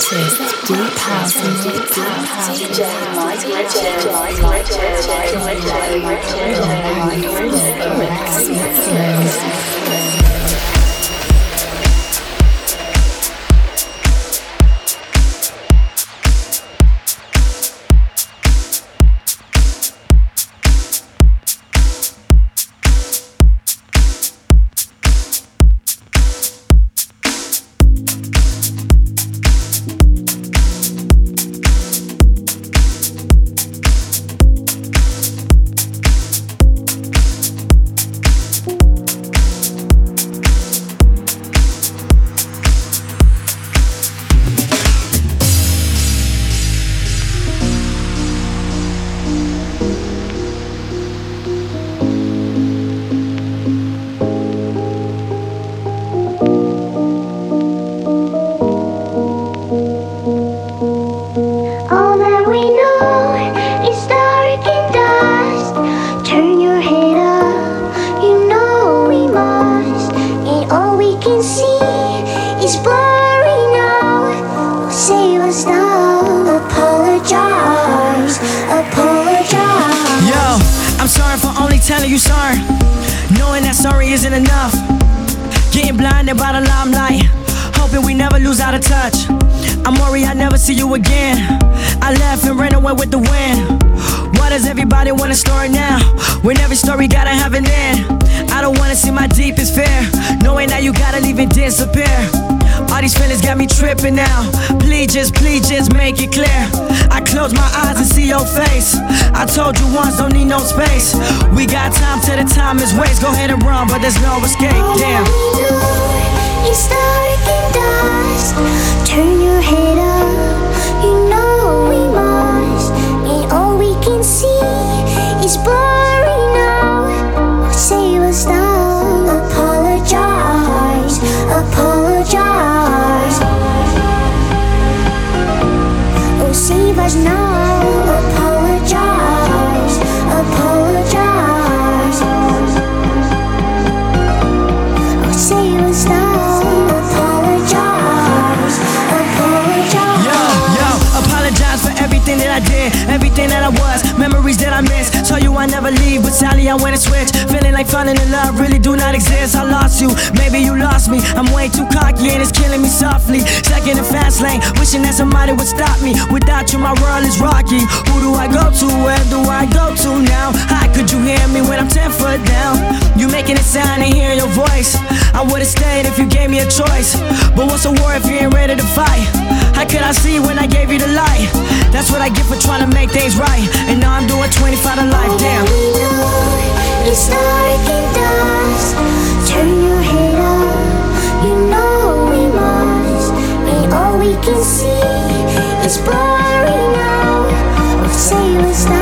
house, deep house, DJ DJ, DJ, DJ DJ, DJ, DJ Mike Richards, can see is blurry now. Of sailors.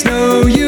No, you